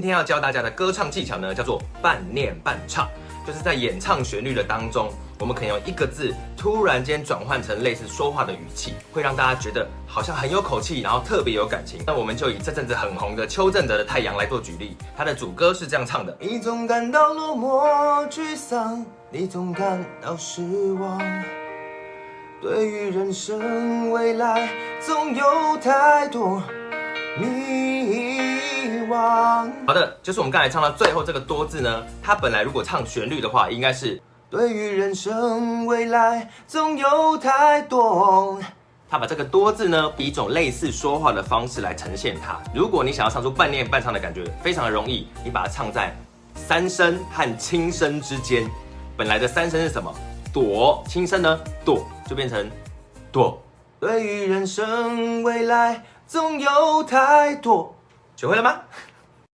今天要教大家的歌唱技巧呢，叫做半念半唱，就是在演唱旋律的当中，我们可以用一个字突然间转换成类似说话的语气，会让大家觉得好像很有口气，然后特别有感情。那我们就以这阵子很红的邱振德的《太阳》来做举例，他的主歌是这样唱的：你总感到落寞沮丧，你总感到失望，对于人生未来总有太多迷好的，就是我们刚才唱到最后这个多字呢，它本来如果唱旋律的话，应该是对于人生未来总有太多。他把这个多字呢，以一种类似说话的方式来呈现它。如果你想要唱出半念半唱的感觉，非常的容易，你把它唱在三声和轻声之间。本来的三声是什么？躲，轻声呢？躲就变成躲。对于人生未来总有太多。学会了吗？